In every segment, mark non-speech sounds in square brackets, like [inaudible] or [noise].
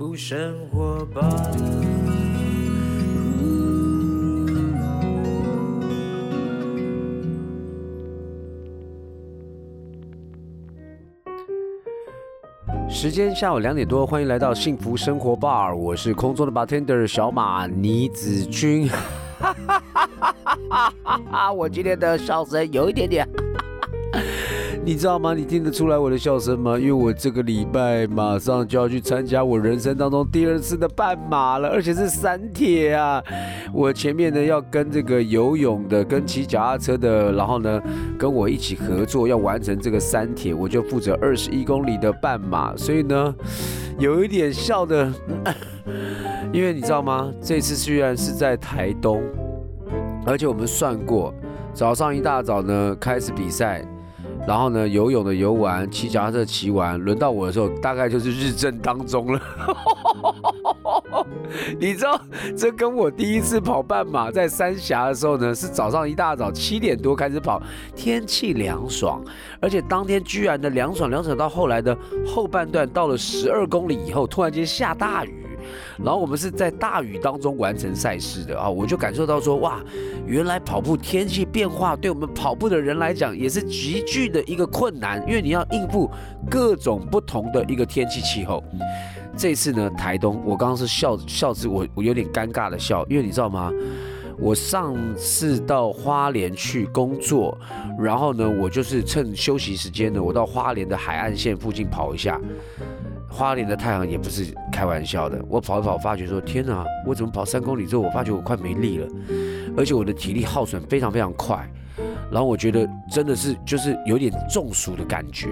福生活吧。时间下午两点多，欢迎来到幸福生活 bar，我是空中的 bartender 小马倪子君。[laughs] 我今天的笑声有一点点。你知道吗？你听得出来我的笑声吗？因为我这个礼拜马上就要去参加我人生当中第二次的半马了，而且是三铁啊！我前面呢要跟这个游泳的、跟骑脚踏车的，然后呢跟我一起合作，要完成这个三铁，我就负责二十一公里的半马，所以呢有一点笑的，[laughs] 因为你知道吗？这次虽然是在台东，而且我们算过，早上一大早呢开始比赛。然后呢，游泳的游完，骑脚踏车骑完，轮到我的时候，大概就是日正当中了。[laughs] 你知道，这跟我第一次跑半马在三峡的时候呢，是早上一大早七点多开始跑，天气凉爽，而且当天居然的凉爽凉爽到后来的后半段，到了十二公里以后，突然间下大雨。然后我们是在大雨当中完成赛事的啊，我就感受到说哇，原来跑步天气变化对我们跑步的人来讲也是极具的一个困难，因为你要应付各种不同的一个天气气候。这次呢，台东，我刚刚是笑笑之，我我有点尴尬的笑，因为你知道吗？我上次到花莲去工作，然后呢，我就是趁休息时间呢，我到花莲的海岸线附近跑一下。花莲的太阳也不是开玩笑的，我跑一跑，发觉说天哪，我怎么跑三公里之后，我发觉我快没力了，而且我的体力耗损非常非常快，然后我觉得真的是就是有点中暑的感觉，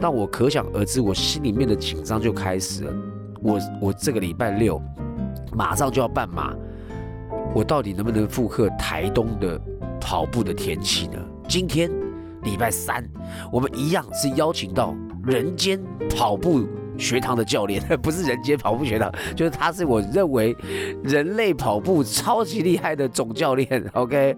那我可想而知，我心里面的紧张就开始了。我我这个礼拜六马上就要半马，我到底能不能复刻台东的跑步的天气呢？今天礼拜三，我们一样是邀请到人间跑步。学堂的教练 [laughs] 不是人间跑步学堂，就是他是我认为人类跑步超级厉害的总教练。OK，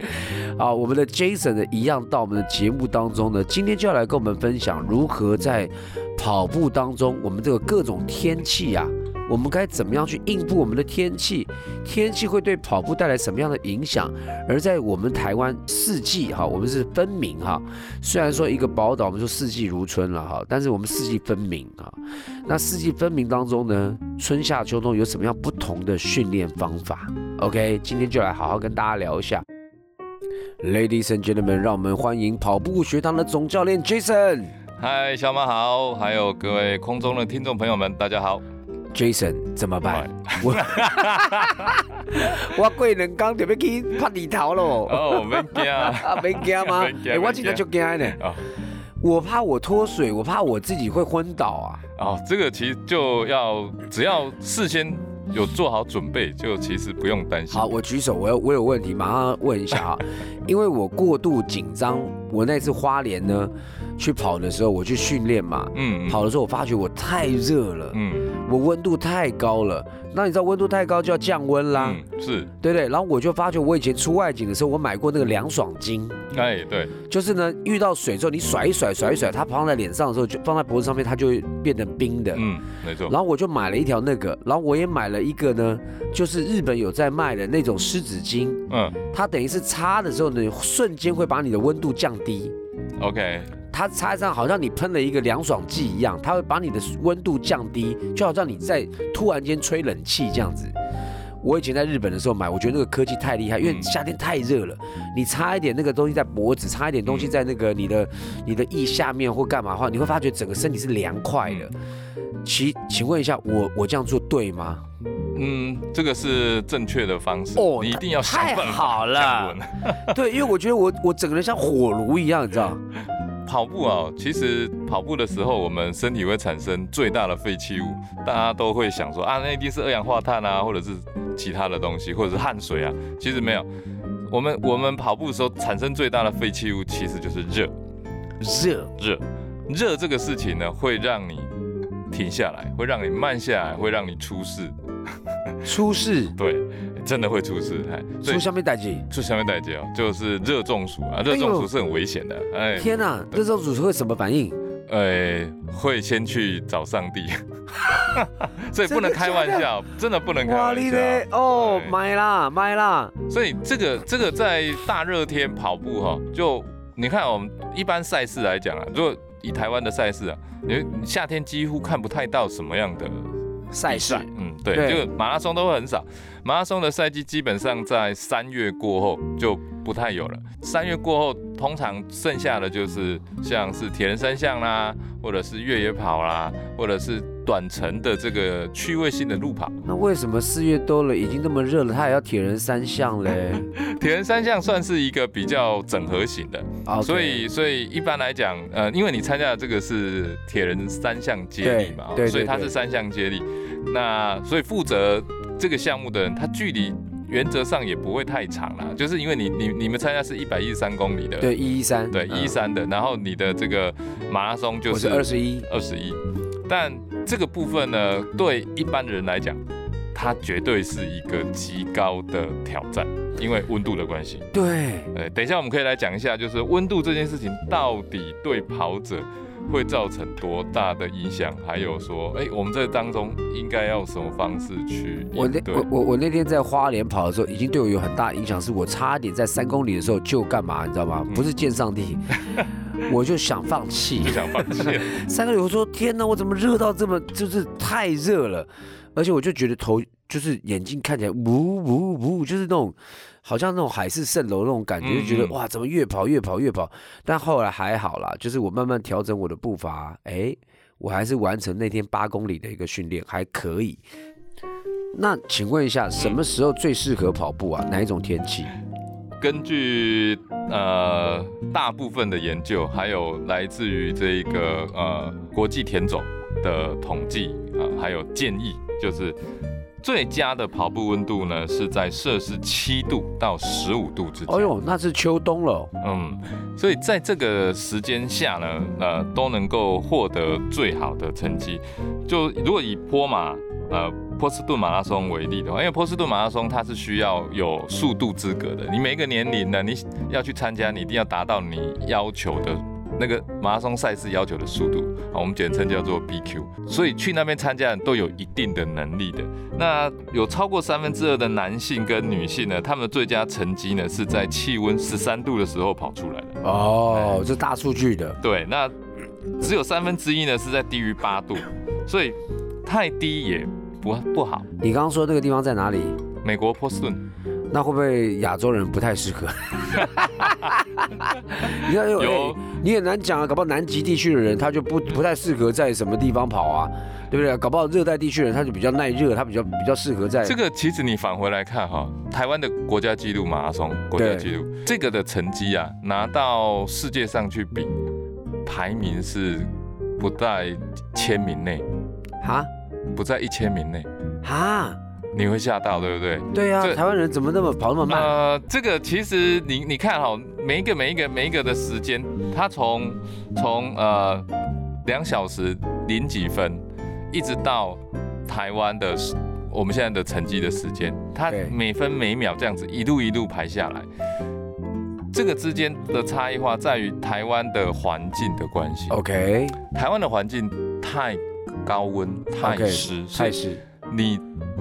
好，我们的 Jason 呢一样到我们的节目当中呢，今天就要来跟我们分享如何在跑步当中，我们这个各种天气啊。我们该怎么样去应付我们的天气？天气会对跑步带来什么样的影响？而在我们台湾四季哈，我们是分明哈。虽然说一个宝岛，我们说四季如春了哈，但是我们四季分明啊。那四季分明当中呢，春夏秋冬有什么样不同的训练方法？OK，今天就来好好跟大家聊一下。Ladies and gentlemen，让我们欢迎跑步学堂的总教练 Jason。嗨，小马好，还有各位空中的听众朋友们，大家好。Jason 怎么办？我 [laughs] 我过两刚就要去拍地头咯。哦，没惊 [laughs] 啊，没惊吗？哎，我今天就惊呢。哦，我怕我脱水，我怕我自己会昏倒啊。哦，这个其实就要只要事先有做好准备，就其实不用担心。好，我举手，我有我有问题，马上问一下啊。[laughs] 因为我过度紧张，我那次花莲呢。去跑的时候，我去训练嘛，嗯，跑的时候我发觉我太热了，嗯，我温度太高了。那你知道温度太高就要降温啦，是。对对。然后我就发觉我以前出外景的时候，我买过那个凉爽巾，哎，对，就是呢，遇到水之后你甩一甩，甩一甩，它放在脸上的时候，就放在脖子上面，它就会变成冰的，嗯，没错。然后我就买了一条那个，然后我也买了一个呢，就是日本有在卖的那种湿纸巾，嗯，它等于是擦的时候呢，瞬间会把你的温度降低，OK。它擦上好像你喷了一个凉爽剂一样，它会把你的温度降低，就好像你在突然间吹冷气这样子。我以前在日本的时候买，我觉得那个科技太厉害，因为夏天太热了，你擦一点那个东西在脖子，擦一点东西在那个你的你的腋下面或干嘛的话，你会发觉整个身体是凉快的。其请问一下，我我这样做对吗？嗯，这个是正确的方式哦，你一定要太好了。[laughs] 对，因为我觉得我我整个人像火炉一样，你知道。跑步啊，其实跑步的时候，我们身体会产生最大的废弃物，大家都会想说啊，那一定是二氧化碳啊，或者是其他的东西，或者是汗水啊。其实没有，我们我们跑步的时候产生最大的废弃物，其实就是热，热。热。热这个事情呢，会让你停下来，会让你慢下来，会让你出事，[laughs] 出事，对。真的会出事，哎，出下面代志，出下面代志哦，就是热中暑啊，热中暑是很危险的，哎，天哪，热中暑会什么反应？呃，会先去找上帝，[laughs] 所以不能开玩笑，真的不能开玩笑。你，哦，对买啦买啦，所以这个这个在大热天跑步哈，就你看我们一般赛事来讲啊，如果以台湾的赛事啊，你你夏天几乎看不太到什么样的赛事嗯，对，对这个马拉松都会很少。马拉松的赛季基本上在三月过后就不太有了。三月过后，通常剩下的就是像是铁人三项啦，或者是越野跑啦，或者是短程的这个趣味性的路跑。那为什么四月多了，已经那么热了，他还要铁人三项嘞？[laughs] 铁人三项算是一个比较整合型的，啊，所以所以一般来讲，呃，因为你参加的这个是铁人三项接力嘛，所以它是三项接力。那所以负责这个项目的人，他距离原则上也不会太长啦，就是因为你你你们参加是一百一十三公里的，对一一三，对一三的，然后你的这个马拉松就是是二十一，二十一，但这个部分呢，对一般人来讲，它绝对是一个极高的挑战，因为温度的关系。对，呃，等一下我们可以来讲一下，就是温度这件事情到底对跑者会造成多大的影响，还有说，哎、我们这当中应该要什么方式去我那我？我我那天在花莲跑的时候，已经对我有很大影响，是我差点在三公里的时候就干嘛，你知道吗？嗯不是见上帝，我就想放弃就。想放弃，[laughs] 三个月，我说天哪，我怎么热到这么，就是太热了，而且我就觉得头就是眼睛看起来呜呜呜，就是那种好像那种海市蜃楼那种感觉，就觉得哇，怎么越跑越跑越跑？但后来还好啦，就是我慢慢调整我的步伐，哎，我还是完成那天八公里的一个训练，还可以。那请问一下，什么时候最适合跑步啊？哪一种天气？根据呃大部分的研究，还有来自于这一个呃国际田总的统计啊、还有建议，就是最佳的跑步温度呢是在摄氏七度到十五度之间。哦呦，那是秋冬了。嗯，所以在这个时间下呢，呃，都能够获得最好的成绩。就如果以坡马，呃，波士顿马拉松为例的话，因为波士顿马拉松它是需要有速度资格的，你每一个年龄呢，你要去参加，你一定要达到你要求的那个马拉松赛事要求的速度，啊，我们简称叫做 BQ。所以去那边参加都有一定的能力的。那有超过三分之二的男性跟女性呢，他们的最佳成绩呢是在气温十三度的时候跑出来的。哦，这大数据的。对，那只有三分之一呢是在低于八度，所以太低也不不好。你刚刚说那个地方在哪里？美国波士顿，那会不会亚洲人不太适合？[laughs] 你看，有哎你很难讲啊，搞不好南极地区的人他就不不太适合在什么地方跑啊，对不对？搞不好热带地区的人他就比较耐热，他比较比较适合在这个其实你返回来看哈，台湾的国家纪录马拉松国家纪录，这个的成绩啊，拿到世界上去比，排名是不在千名内，哈不在一千名内，啊，你会吓到，对不对？对啊，台湾人怎么那么跑那么慢？呃，这个其实你你看哈，每一个每一个每一个的时间，它从从呃两小时零几分，一直到台湾的我们现在的成绩的时间，它每分每秒这样子一路一路排下来，这个之间的差异化在于台湾的环境的关系。OK，台湾的环境太高温、太湿，太是你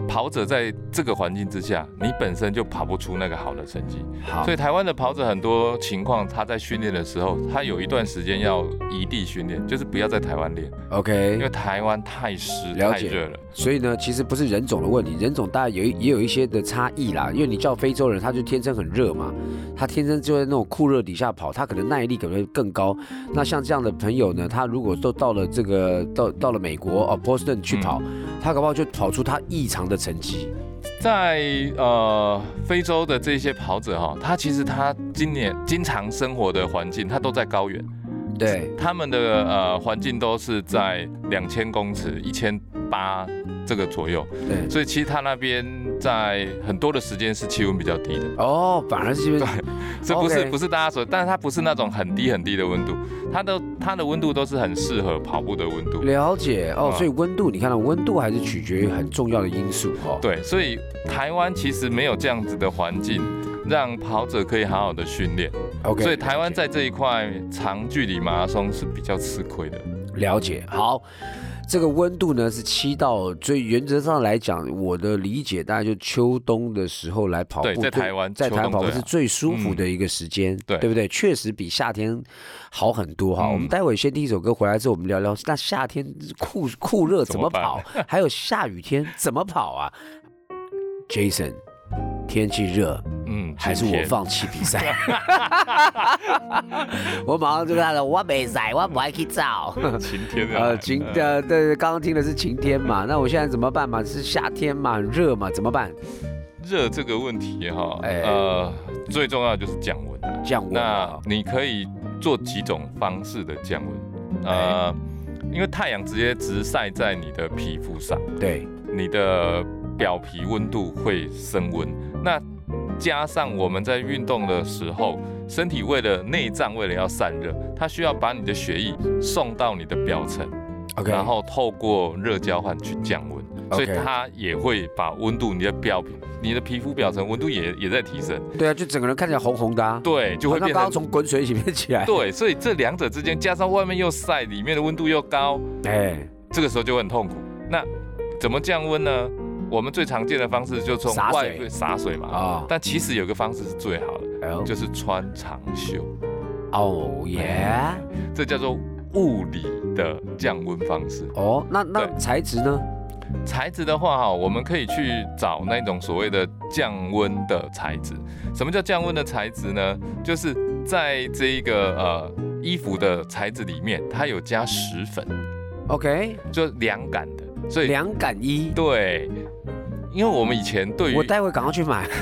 跑者在这个环境之下，你本身就跑不出那个好的成绩。好所以台湾的跑者很多情况，他在训练的时候，他有一段时间要移地训练，就是不要在台湾练，OK，因为台湾太湿太热了。所以呢，其实不是人种的问题，人种大概有也有一些的差异啦。因为你叫非洲人，他就天生很热嘛，他天生就在那种酷热底下跑，他可能耐力可能会更高。那像这样的朋友呢，他如果都到了这个到到了美国哦波士顿去跑，他搞不好就跑出他异常的成绩。在呃非洲的这些跑者哈，他其实他今年经常生活的环境，他都在高原，对，他们的呃环境都是在两千公尺、一千八这个左右，对，所以其实他那边在很多的时间是气温比较低的。哦，反而是因为 [laughs] 这不是不是大家所，但是它不是那种很低很低的温度，它的它的温度都是很适合跑步的温度。了解。哦，啊。所以温度，你看到温度还是取决于很重要的因素哦。对，所以台湾其实没有这样子的环境，让跑者可以好好的训练。，OK，所以台湾在这一块长距离马拉松是比较吃亏的。了解。好，这个温度呢是七到，所以原则上来讲，我的理解大概就秋冬的时候来跑步，对，在台湾，在台湾跑步是最舒服的一个时间，对对不对？确实比夏天好很多哈。嗯我们待会先听一首歌，回来之后我们聊聊，那夏天酷酷热怎么怎么跑，还有下雨天怎么跑啊？Jason，天气热，嗯，还是我放弃比赛？[laughs] [laughs] 我马上就跟他说，我没赛，我不爱去找。晴天啊呃，晴呃，对，刚刚听的是晴天嘛，那我现在怎么办嘛？是夏天嘛，很热嘛，怎么办？热这个问题哈，哎呃，最重要就是降温啊。降温那啊你可以做几种方式的降温，哎呃，因为太阳直接直晒在你的皮肤上，对，你的表皮温度会升温。那加上我们在运动的时候，身体为了内脏为了要散热，它需要把你的血液送到你的表层，OK，然后透过热交换去降温，所以它也会把温度，你的表皮、你的皮肤表层温度也也在提升，对啊，就整个人看起来红红的啊，对，就会变成从滚水里面起来。对，所以这两者之间加上外面又晒，里面的温度又高，哎，这个时候就会很痛苦。那怎么降温呢？我们最常见的方式就从外对洒水嘛，啊，但其实有个方式是最好的，哦就是穿长袖，哦耶，这叫做物理的降温方式。哦，那那材质呢？材质的话哈，我们可以去找那种所谓的降温的材质。什么叫降温的材质呢？就是在这一个呃衣服的材质里面，它有加石粉，OK，就凉感的。所以凉感衣，对，因为我们以前对于我待会赶快去买。[laughs]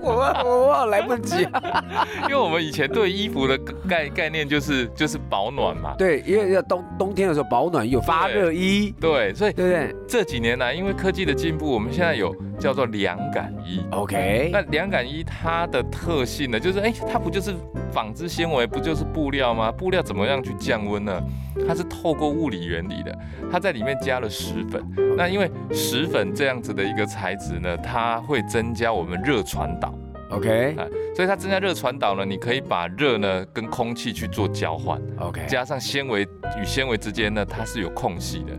我我我来不及啊。因为我们以前对衣服的概概念就是就是保暖嘛，对，因为要冬冬天的时候保暖有发热衣，对，所以对不对这几年来，因为科技的进步，我们现在有叫做凉感衣。？OK，那凉感衣它的特性呢，就是哎，它不就是纺织纤维，不就是布料吗？布料怎么样去降温呢？它是透过物理原理的，它在里面加了石粉。那因为石粉这样子的一个材质呢，它会增加我们热传导。OK 啊，所以它增加热传导呢，你可以把热呢跟空气去做交换，OK，加上纤维与纤维之间呢，它是有空隙的，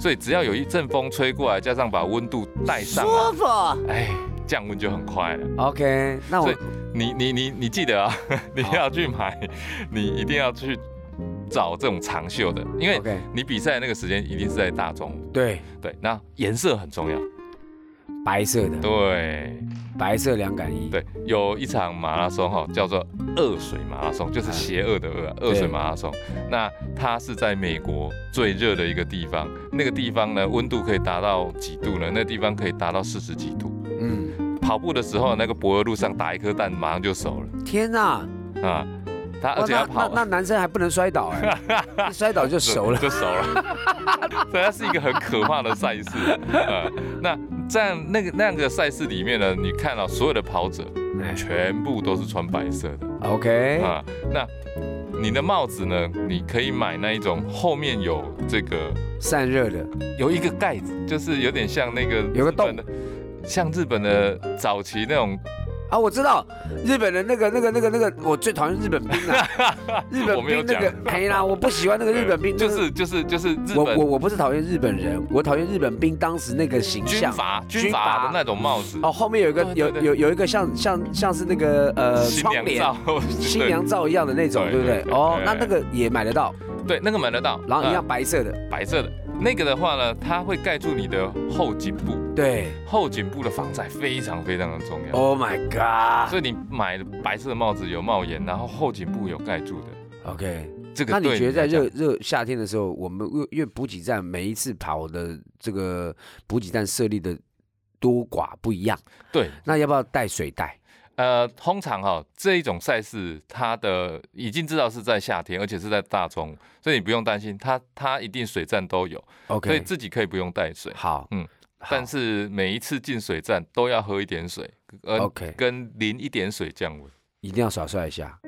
所以只要有一阵风吹过来，加上把温度带上，舒服。哎，降温就很快了。OK，那我你你你你记得啊，[laughs] 你要去买，你一定要去找这种长袖的，因为你比赛的那个时间一定是在大中午，对。对，那颜色很重要，白色的对。白色凉感衣，对，有一场马拉松哈，叫做恶水马拉松，就是邪恶的恶啊，恶水马拉松。那它是在美国最热的一个地方，那个地方呢，温度可以达到几度呢？那地方可以达到四十几度。嗯，跑步的时候，那个柏油路上打一颗蛋，马上就熟了天哪！了啊！他而且要跑那那男生还不能摔倒哎，[laughs] 一摔倒就熟了。就熟了。[laughs] 所以，它是一个很可怕的赛事。呃，那在那个那样的赛事里面呢，你看到所有的跑者哎全部都是穿白色的。OK，啊，那你的帽子呢？你可以买那一种后面有这个散热的，有一个盖子，就是有点像那个有个洞的，像日本的早期那种，啊，我知道日本的那个、那个、那个、那个，我最讨厌日本兵了。[laughs] 日本我没有兵那个，哎啦，我不喜欢那个日本兵，就是就是就是日我我我不是讨厌日本人，我讨厌日本兵当时那个形象军象。阀军军阀。阀的那种帽子，哦，后面有一个有有有一个像像像是那个呃新窗帘 [laughs] 新娘罩一样的那种，对对？不对哦，那那个也买得到，对对那个买得到，然后一样呃白色的，白色的。那个的话呢，它会盖住你的后颈部，对。后颈部的防晒非常非常的重要。Oh my god！所以你买白色的帽子有帽檐，然后后颈部有盖住的，OK，这个那你觉得在热热夏天的时候，我们为因为补给站每一次跑的这个补给站设立的多寡不一样，对那要不要带水袋？呃，通常哈、这一种赛事，它的已经知道是在夏天，而且是在大中午，所以你不用担心，它它一定水站都有，OK，，所以自己可以不用带水。好，嗯，但是每一次进水站都要喝一点水，呃 OK 跟淋一点水降温。一定要耍帅一下。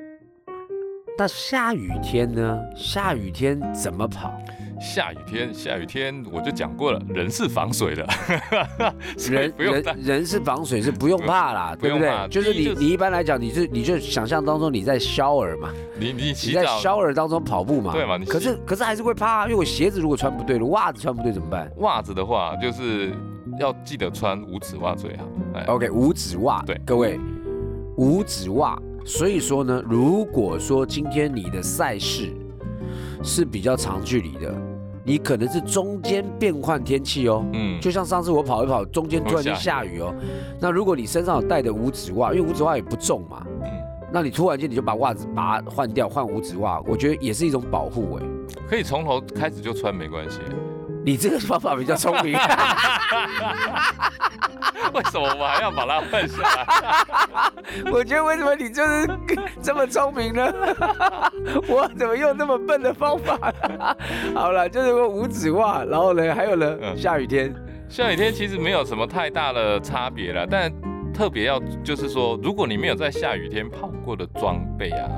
那下雨天呢？下雨天怎么跑？下雨天，下雨天我就讲过了，人是防水的，[laughs] 人不用人人是防水是不用怕啦，[laughs] 对不对？就是你就是你一般来讲，你是你就想象当中你在 shower 嘛，你你你在洗澡 shower 当中跑步嘛，对嘛你可是可是还是会怕啊，因为我鞋子如果穿不对了，袜子穿不对怎么办袜子的话，就是要记得穿五指袜最好。哎，？OK，五指袜，对各位五指袜。所以说呢，如果说今天你的赛事是比较长距离的，你可能是中间变换天气哦，嗯，就像上次我跑一跑，中间突然间会下雨哦。那如果你身上有带的五指袜，因为五指袜也不重嘛，嗯，那你突然间你就把袜子把它换掉，换五指袜，我觉得也是一种保护哎。可以从头开始就穿没关系。你这个方法比较聪明，[laughs] 为什么我们还要把它换下来？[laughs] 我觉得为什么你就是 [laughs] 这么聪明呢？[laughs] 我怎么用那么笨的方法？好了，就是个五指袜，然后呢，还有呢，嗯下雨天，下雨天其实没有什么太大的差别了，但特别要就是说，如果你没有在下雨天跑过的装备啊，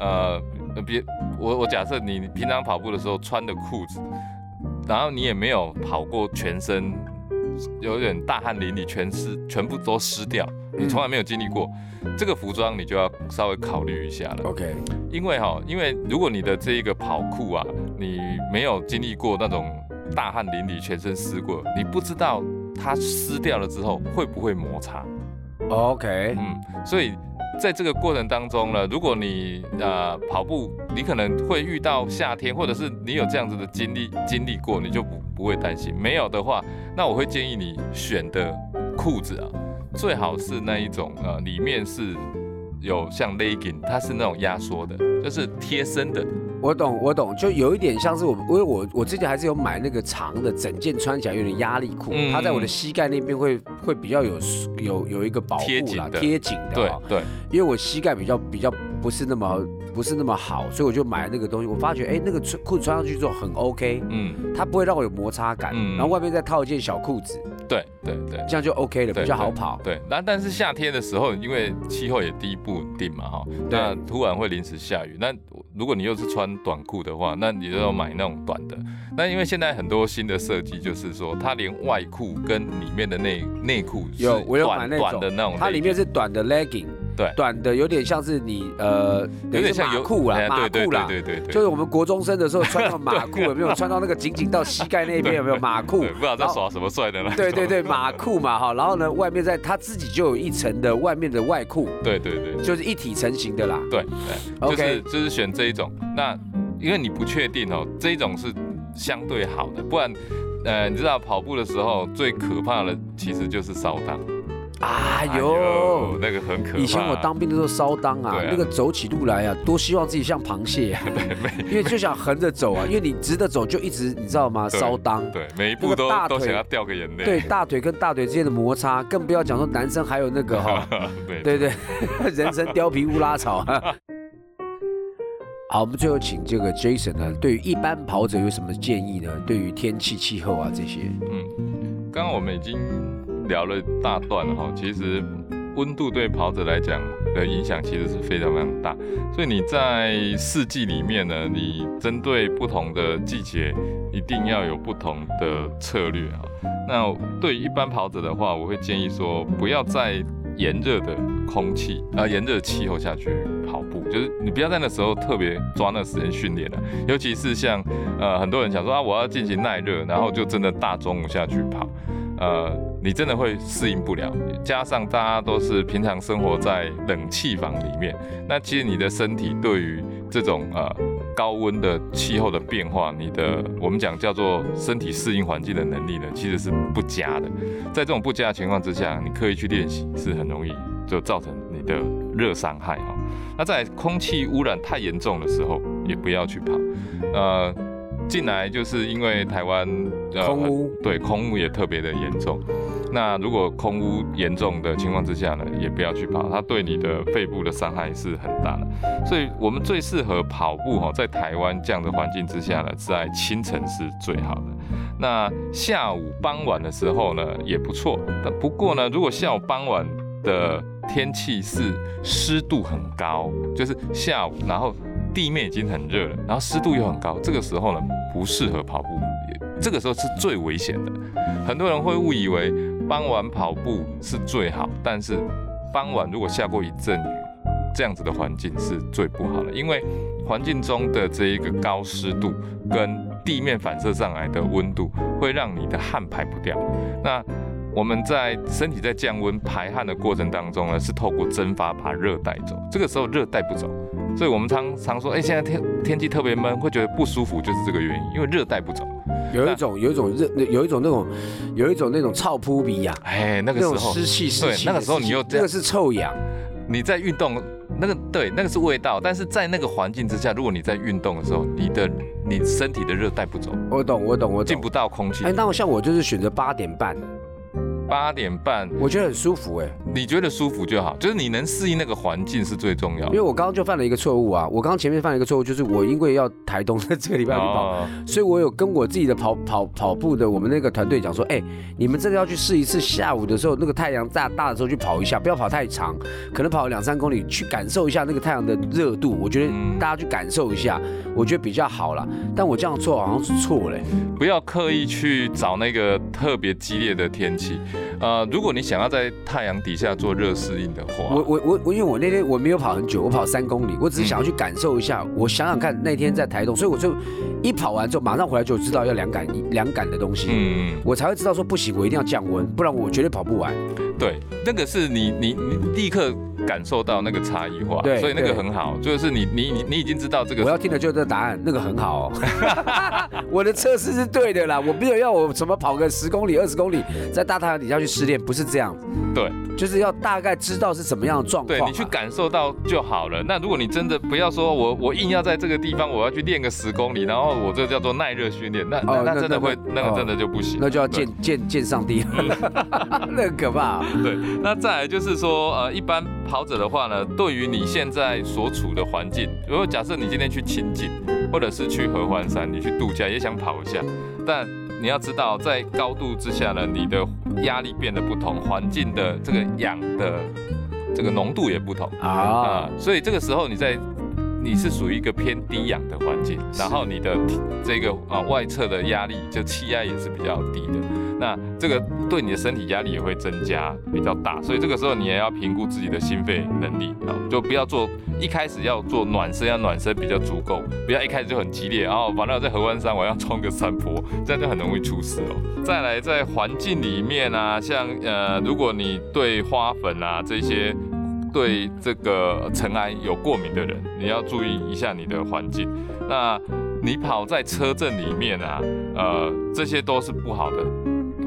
呃，呃别我我假设你平常跑步的时候穿的裤子，然后你也没有跑过全身有点大汗淋漓，全湿全部都湿掉，你从来没有经历过，这个服装你就要稍微考虑一下了。OK，因为哈，因为如果你的这一个跑酷啊，你没有经历过那种大汗淋漓、全身湿过，你不知道它湿掉了之后会不会摩擦。OK，嗯，所以在这个过程当中呢，如果你呃跑步，你可能会遇到夏天，或者是你有这样子的经历经历过，你就不不会担心。没有的话，那我会建议你选的裤子啊，最好是那一种呃里面是有像 legging，它是那种压缩的，就是贴身的。我懂，我懂，就有一点像是我，因为我我之前还是有买那个长的，整件穿起来有点压力裤，嗯它在我的膝盖那边会会比较有有有一个保护啦，贴紧的紧的、对哦，对，因为我膝盖比较比较不是那么不是那么好，所以我就买那个东西。我发觉，哎，那个穿裤子穿上去之后很 OK，嗯，它不会让我有摩擦感，嗯然后外面再套一件小裤子，对对对。这样就 OK 了，比较好跑。对，然后但是夏天的时候，因为气候也第一不稳定嘛，哈，那突然会临时下雨。那如果你又是穿短裤的话，那你就要买那种短的。那因为现在很多新的设计，就是说它连外裤跟里面的内内裤有，我有买短那种短的那种，它里面是短的 legging，对短的有点像是你呃，有点像马裤啦，哎马对裤啦，对对对对，就是我们国中生的时候穿到马裤，有没有穿到那个紧紧到膝盖那边有没有马裤对？不知道在耍什么帅的呢？对对对，[laughs] 马裤嘛哈，然后呢，外面在它自己就有一层的外面的外裤，对对对就是一体成型的啦。对对，就是就是选这一种。那因为你不确定哦，这一种是相对好的，不然。呃，你知道跑步的时候最可怕的其实就是烧裆。哎哎呦，那个很可怕。以前我当兵的时候烧裆啊，那个走起路来啊，多希望自己像螃蟹啊，[laughs] [laughs] 因为就想横着走啊，[laughs] 因为你直着走就一直你知道吗？对烧裆。对每一步都大腿都想要掉个眼泪。对，大腿跟大腿之间的摩擦，更不要讲说男生还有那个哈，对对对，人生貂皮乌拉草。好，我们最后请这个 Jason 呢，对于一般跑者有什么建议呢？对于天气、气候啊这些，嗯，刚刚我们已经聊了大段哈，其实温度对跑者来讲的影响其实是非常非常大，所以你在四季里面呢，你针对不同的季节，一定要有不同的策略啊。那对于一般跑者的话，我会建议说，不要在炎热的空气啊、炎热气候下去跑步，就是你不要在那时候特别抓那时间训练了，尤其是像呃很多人想说啊我要进行耐热，然后就真的大中午下去跑，呃你真的会适应不了，加上大家都是平常生活在冷气房里面，那其实你的身体对于这种呃高温的气候的变化，你的我们讲叫做身体适应环境的能力呢，其实是不佳的。在这种不佳的情况之下，你刻意去练习是很容易就造成你的热伤害哈。那在空气污染太严重的时候，也不要去跑。呃，进来就是因为台湾呃空污对空污也特别的严重。那如果空污严重的情况之下呢，也不要去跑，它对你的肺部的伤害是很大的。所以我们最适合跑步哈，在台湾这样的环境之下呢，在清晨是最好的。那下午傍晚的时候呢，也不错。但不过呢，如果下午傍晚的天气是湿度很高，就是下午然后地面已经很热了，然后湿度又很高，这个时候呢不适合跑步，这个时候是最危险的。很多人会误以为傍晚跑步是最好，但是傍晚如果下过一阵雨，这样子的环境是最不好的，因为环境中的这一个高湿度跟地面反射上来的温度，会让你的汗排不掉。那我们在身体在降温排汗的过程当中呢，是透过蒸发把热带走。这个时候热带不走，所以我们常常说，哎，现在天天气特别闷，会觉得不舒服，就是这个原因，因为热带不走。有一种有一种热，有一种那种有一种那种臭扑鼻呀，哎，那个时候湿气湿气，那个时候你又那个是臭氧。你在运动，那个对，那个是味道，但是在那个环境之下，如果你在运动的时候，你的你身体的热带不走。我懂，我懂，我进不到空气。哎，那我像我就是选择八点半。八点半，我觉得很舒服哎。你觉得舒服就好，就是你能适应那个环境是最重要。因为我刚刚就犯了一个错误啊，我刚刚前面犯了一个错误，就是我因为要台东在这个礼拜去跑，所以我有跟我自己的跑跑跑步的我们那个团队讲说，哎，你们真的要去试一次下午的时候那个太阳大大的时候去跑一下，不要跑太长，可能跑两三公里去感受一下那个太阳的热度。我觉得大家去感受一下，我觉得比较好了。但我这样做好像是错嘞，不要刻意去找那个特别激烈的天气。呃，如果你想要在太阳底下做热适应的话，我我我我，因为我那天我没有跑很久，我跑三公里，我只是想要去感受一下。我想想看，那天在台东，所以我就一跑完之后，马上回来就知道要凉感凉感的东西，嗯，我才会知道说不行，我一定要降温，不然我绝对跑不完。对，那个是你你你立刻。感受到那个差异化，对，所以那个很好，就是你你你你已经知道这个。我要听的就是这答案，那个很好。[laughs] 我的测试是对的啦，我没有要我什么跑个十公里、二十公里，在大太阳底下去失恋，不是这样子。对，就是要大概知道是什么样的状况。对你去感受到就好了。那如果你真的不要说我我硬要在这个地方我要去练个十公里，然后我这叫做耐热训练，那那真的会那个真的就不行，那就要见见见上帝，[laughs] 那很可怕。对，那再来就是说呃一般。跑者的话呢，对于你现在所处的环境，如果假设你今天去清境，或者是去合欢山，你去度假也想跑一下，但你要知道，在高度之下呢，你的压力变得不同，环境的这个氧的这个浓度也不同啊，所以这个时候你在你是属于一个偏低氧的环境，然后你的这个啊外侧的压力就气压也是比较低的。那这个对你的身体压力也会增加比较大，所以这个时候你也要评估自己的心肺能力啊，就不要做一开始要做暖身，要暖身比较足够，不要一开始就很激烈，然后反正在合欢山我要冲个山坡，这样就很容易出事哦。再来在环境里面啊，像呃，如果你对花粉啊这些对这个尘埃有过敏的人，你要注意一下你的环境。那你跑在车阵里面啊，呃，这些都是不好的。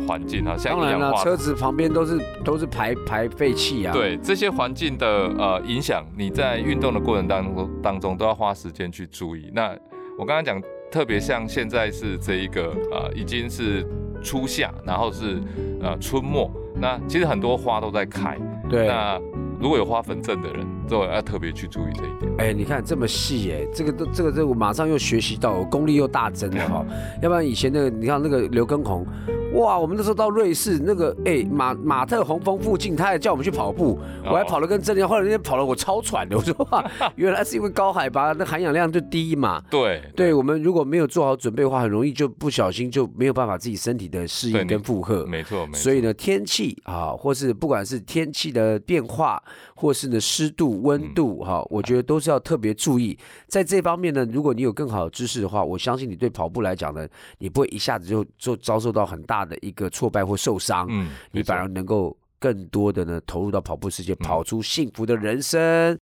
环境啊，像当然了，车子旁边都是都是排排废气啊。对这些环境的呃影响，你在运动的过程当中当中都要花时间去注意。那我刚刚讲，特别像现在是这一个呃已经是初夏，然后是呃春末，那其实很多花都在开。对。那如果有花粉症的人，都要特别去注意这一点。哎，你看这么细哎，这个都这个这我马上又学习到，功力又大增了哈。要不然以前那个，你看那个刘畊宏。哇，我们那时候到瑞士那个哎马马特洪峰附近，他还叫我们去跑步，我还跑了跟真的，后来那天跑了我超喘的，我说哇，[laughs] 原来是因为高海拔，那含氧量就低嘛。对，对我们如果没有做好准备的话，很容易就不小心就没有办法自己身体的适应跟负荷。没错，没错。所以呢，天气啊，或是不管是天气的变化，或是呢湿度、温度哈，我觉得都是要特别注意。在这方面呢，如果你有更好的知识的话，我相信你对跑步来讲呢，你不会一下子就就遭受到很大。的一个挫败或受伤，嗯，你反而能够更多的呢投入到跑步世界，跑出幸福的人生。